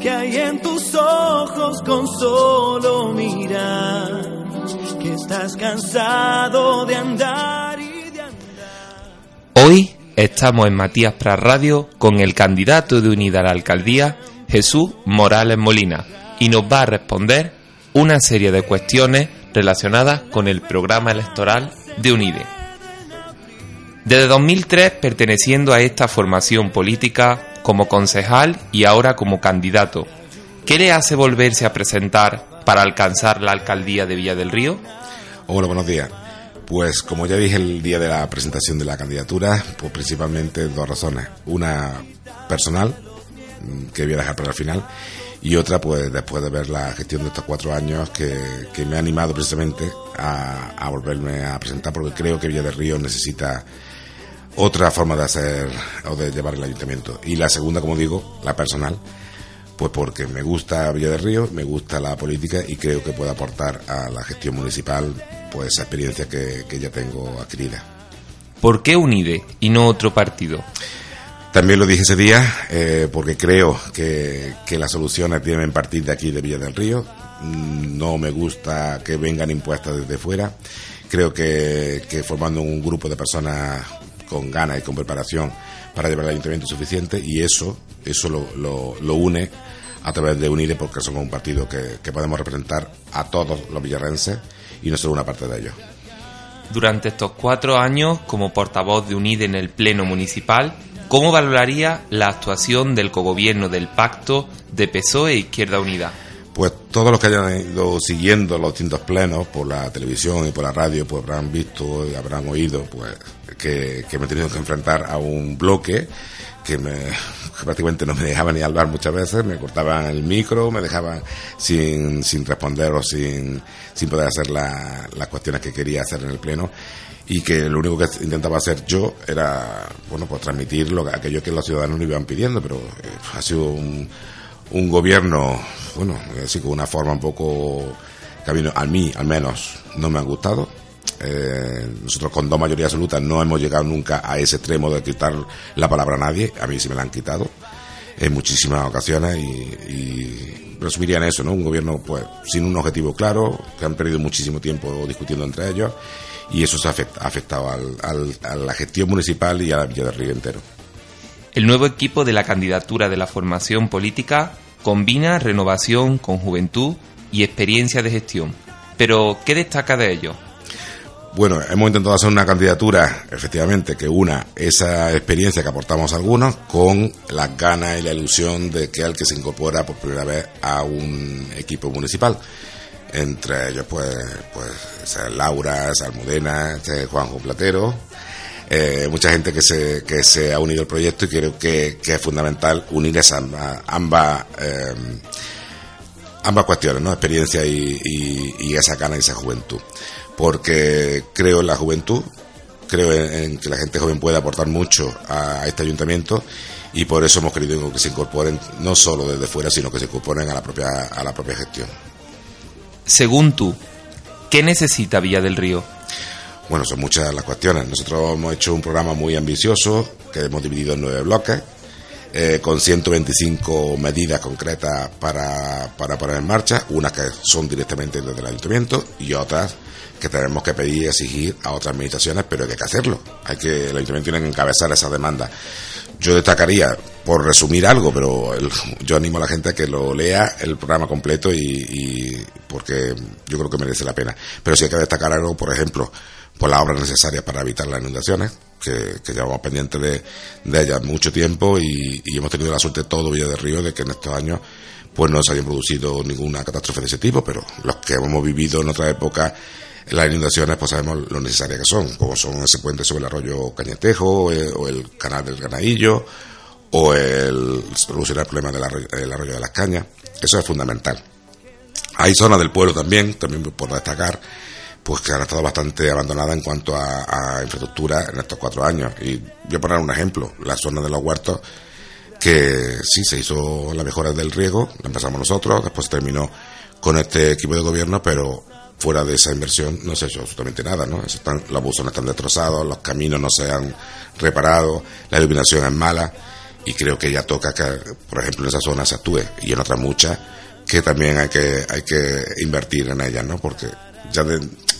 Que hay en tus ojos con solo mirar, que estás cansado de andar y de andar. Hoy estamos en Matías Pras Radio con el candidato de unidad a la alcaldía, Jesús Morales Molina, y nos va a responder una serie de cuestiones relacionadas con el programa electoral de UNIDE. Desde 2003, perteneciendo a esta formación política, como concejal y ahora como candidato. ¿Qué le hace volverse a presentar para alcanzar la alcaldía de Villa del Río? Hola, buenos días. Pues como ya dije el día de la presentación de la candidatura, pues principalmente dos razones. Una personal, mm, que voy a dejar para el final, y otra pues después de ver la gestión de estos cuatro años que, me ha animado precisamente a, a volverme a presentar porque creo que Villa del Río necesita otra forma de hacer o de llevar el ayuntamiento. Y la segunda, como digo, la personal, pues porque me gusta Villa del Río, me gusta la política y creo que puede aportar a la gestión municipal pues esa experiencia que, ya tengo adquirida. ¿Por qué UNIDE y no otro partido? También lo dije ese día, eh, porque creo que, que, las soluciones deben partir de aquí, de Villa del Río. No me gusta que vengan impuestas desde fuera. Creo que, que formando un grupo de personas con ganas y con preparación para llevar el ayuntamiento suficiente y eso, eso lo, lo, une a través de UNIDE porque somos un partido que, que podemos representar a todos los villarrenses y no solo una parte de ellos. Durante estos cuatro años, como portavoz de UNIDE en el Pleno Municipal, ¿cómo valoraría la actuación del cogobierno del Pacto de PSOE e Izquierda Unida? Pues todos los que hayan ido siguiendo los distintos plenos por la televisión y por la radio, pues habrán visto y habrán oído pues que, me he tenido que enfrentar a un bloque que, me, prácticamente no me dejaban ni hablar muchas veces, me cortaban el micro, me dejaban sin, sin responder o sin, sin poder hacer las cuestiones que quería hacer en el pleno. Y que lo único que intentaba hacer yo era, bueno, pues transmitir lo, aquello que los ciudadanos me iban pidiendo, pero eh, ha sido un un gobierno, bueno, así con una forma un poco que a mí, al menos, no me ha gustado. Eh, nosotros con dos mayorías absolutas no hemos llegado nunca a ese extremo de quitar la palabra a nadie. A mí sí me la han quitado en muchísimas ocasiones y, y resumiría en eso, ¿no? Un gobierno pues sin un objetivo claro, que han perdido muchísimo tiempo discutiendo entre ellos y eso se ha afectado al, a la gestión municipal y a la Villa del Río entero. El nuevo equipo de la candidatura de la formación política combina renovación con juventud y experiencia de gestión. Pero, ¿qué destaca de ello? Bueno, hemos intentado hacer una candidatura, efectivamente, que una esa experiencia que aportamos algunos con las ganas y la ilusión de que el que se incorpora por primera vez a un equipo municipal. Entre ellos, pues, pues Laura, Salmudena, Juanjo Platero, eh, mucha gente que se, que se ha unido al proyecto y creo que, es fundamental unir esas ambas, eh, ambas cuestiones, ¿no? experiencia y, esa gana y esa juventud. Porque creo en la juventud, creo en, que la gente joven puede aportar mucho a, este ayuntamiento y por eso hemos querido que se incorporen no solo desde fuera, sino que se incorporen a la propia, a la propia gestión. Según tú, ¿qué necesita Villa del Río? Bueno, son muchas las cuestiones. Nosotros hemos hecho un programa muy ambicioso que hemos dividido en nueve bloques. Eh, con 125 medidas concretas para, para poner en marcha, unas que son directamente desde el ayuntamiento y otras que tenemos que pedir y exigir a otras administraciones, pero hay que hacerlo. Hay que, el ayuntamiento tiene que encabezar esa demanda. Yo destacaría, por resumir algo, pero yo animo a la gente a que lo lea el programa completo y, y porque yo creo que merece la pena. Pero si hay que destacar algo, por ejemplo, por las obras necesarias para evitar las inundaciones, que, llevamos pendientes de, de, ellas mucho tiempo y, hemos tenido la suerte todo Villa de Río de que en estos años pues no se hayan producido ninguna catástrofe de ese tipo, pero los que hemos vivido en otra época las inundaciones pues sabemos lo necesarias que son, como son ese puente sobre el arroyo Cañetejo eh, o el canal del Granadillo o el solucionar el problema del arroyo, de las Cañas. Eso es fundamental. Hay zonas del pueblo también, también por destacar, pues que han estado bastante abandonadas en cuanto a, infraestructura en estos cuatro años. Y voy a poner un ejemplo, la zona de los huertos, que sí se hizo la mejora del riego, la empezamos nosotros, después terminó con este equipo de gobierno, pero fuera de esa inversión no se ha hecho absolutamente nada, ¿no? Están, los buzones están destrozados, los caminos no se han reparado, la iluminación es mala y creo que ya toca que, por ejemplo, en esa zona se actúe y en otras muchas que también hay que, hay que invertir en ellas, ¿no? Porque ya,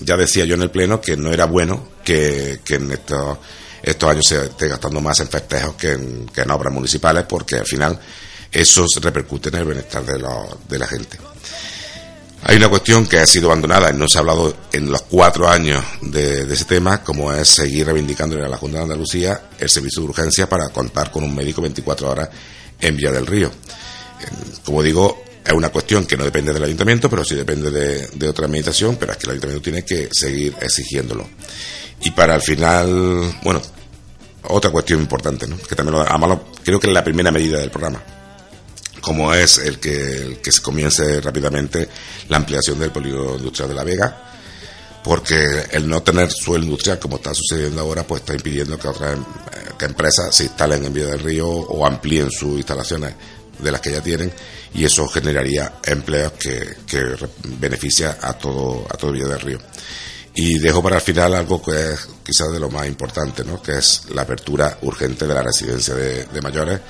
ya decía yo en el Pleno que no era bueno que, que en estos, estos años se esté gastando más en festejos que en, que en obras municipales porque al final eso repercute en el bienestar de, de la gente. Hay una cuestión que ha sido abandonada y no se ha hablado en los cuatro años de, ese tema, como es seguir reivindicándole a la Junta de Andalucía el servicio de urgencia para contar con un médico 24 horas en Villa del Río. Como digo, es una cuestión que no depende del ayuntamiento, pero sí depende de, otra administración, pero es que el ayuntamiento tiene que seguir exigiéndolo. Y para el final, bueno, otra cuestión importante, ¿no? que también lo, creo que es la primera medida del programa como es el que, que se comience rápidamente la ampliación del polígono industrial de La Vega, porque el no tener suelo industrial, como está sucediendo ahora, pues está impidiendo que otras em, que empresas se instalen en Villa del Río o amplíen sus instalaciones de las que ya tienen y eso generaría empleos que, que beneficia a todo, a todo Villa del Río. Y dejo para el final algo que es quizás de lo más importante, ¿no? que es la apertura urgente de la residencia de, de mayores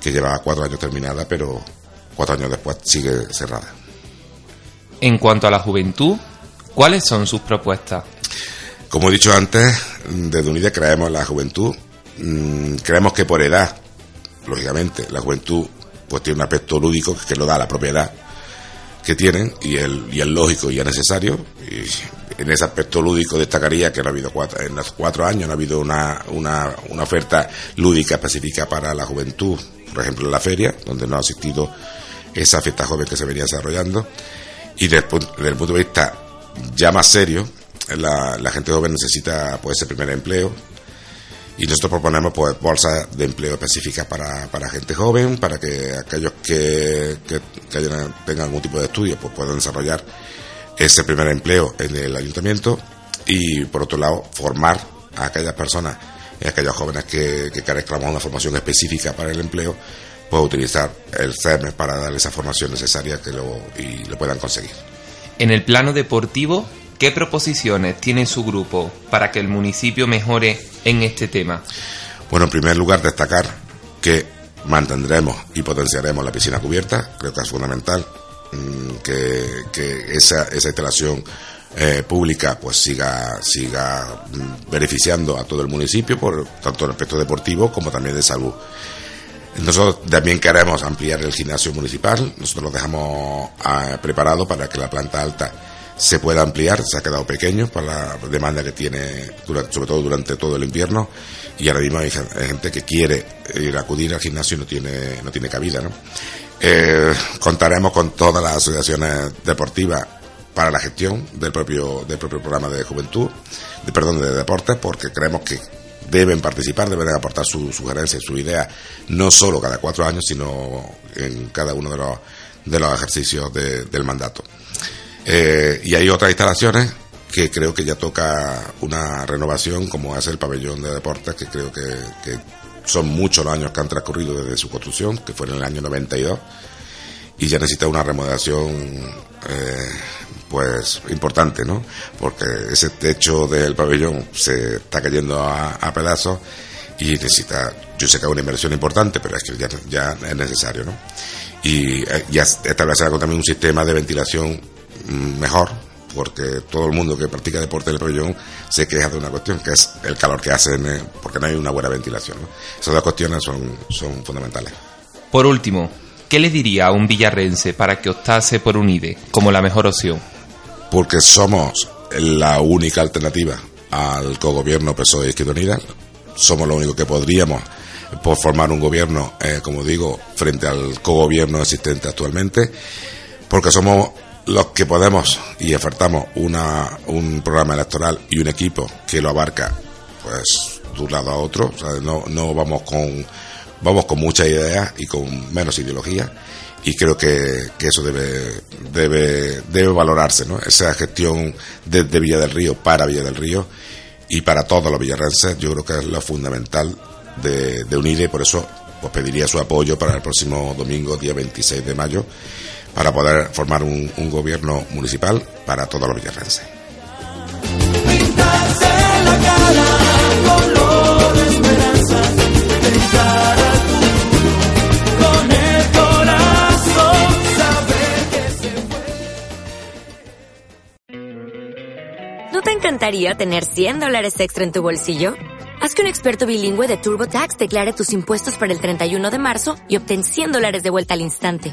que lleva cuatro años terminada, pero cuatro años después sigue cerrada. En cuanto a la juventud, ¿cuáles son sus propuestas? Como he dicho antes, desde UNIDE creemos en la juventud. Mm, creemos que por edad, lógicamente, la juventud pues tiene un aspecto lúdico que lo da la propiedad que tienen y el, y el lógico y el necesario. En ese aspecto lúdico destacaría que no ha habido en los cuatro años no ha habido una, una, una oferta lúdica específica para la juventud por ejemplo en la feria, donde no ha asistido esa fiesta joven que se venía desarrollando. Y desde, el punto de vista ya más serio, la, gente joven necesita pues ese primer empleo. Y nosotros proponemos pues bolsas de empleo específicas para, para gente joven, para que aquellos que, que, tengan algún tipo de estudio pues puedan desarrollar ese primer empleo en el ayuntamiento y por otro lado formar a aquellas personas y aquellos jóvenes que, que carezcan de una formación específica para el empleo, puedan utilizar el CERME para darle esa formación necesaria que lo, y lo puedan conseguir. En el plano deportivo, ¿qué proposiciones tiene su grupo para que el municipio mejore en este tema? Bueno, en primer lugar, destacar que mantendremos y potenciaremos la piscina cubierta, creo que es fundamental mm, que, esa, instalación eh, pública pues siga siga mm, beneficiando a todo el municipio por tanto en aspecto deportivo como también de salud. Nosotros también queremos ampliar el gimnasio municipal, nosotros lo dejamos ah, preparado para que la planta alta se pueda ampliar, se ha quedado pequeño para la demanda que tiene, sobre todo durante todo el invierno, y ahora mismo hay gente que quiere ir a acudir al gimnasio y no tiene, no tiene cabida. ¿no? Eh, contaremos con todas las asociaciones deportivas para la gestión del propio, del propio programa de juventud, de, perdón, de deportes, porque creemos que deben participar, deben aportar su sugerencia y su idea, no solo cada cuatro años, sino en cada uno de los, de los ejercicios del mandato. Eh, y hay otras instalaciones que creo que ya toca una renovación, como es el pabellón de deportes, que creo que, son muchos los años que han transcurrido desde su construcción, que fue en el año 92, y ya necesita una remodelación eh, pues importante, ¿no? Porque ese techo del pabellón se está cayendo a, pedazos y necesita, yo sé que es una inversión importante, pero es que ya, es necesario, ¿no? Y eh, ya establecer también un sistema de ventilación mejor, porque todo el mundo que practica deporte en el pabellón se queja de una cuestión, que es el calor que hacen, eh, porque no hay una buena ventilación. ¿no? Esas dos cuestiones son, son fundamentales. Por último, ¿qué le diría a un villarrense para que optase por UNIDE como la mejor opción? porque somos la única alternativa al cogobierno PSOE y Izquierda Unida. Somos lo único que podríamos por formar un gobierno, eh, como digo, frente al cogobierno existente actualmente, porque somos los que podemos y ofertamos una, un programa electoral y un equipo que lo abarca, pues, de un lado a otro, no, no vamos con, vamos con muchas ideas y con menos ideología y creo que, que, eso debe, debe, debe valorarse, ¿no? Esa gestión desde Villa del Río para Villa del Río y para todos los villarrenses, yo creo que es lo fundamental de, de unir y por eso pues pediría su apoyo para el próximo domingo, día 26 de mayo, para poder formar un, un gobierno municipal para todos los villarrenses. ¿No te encantaría tener 100 dólares extra en tu bolsillo? Haz que un experto bilingüe de TurboTax declare tus impuestos para el 31 de marzo y obtén 100 dólares de vuelta al instante.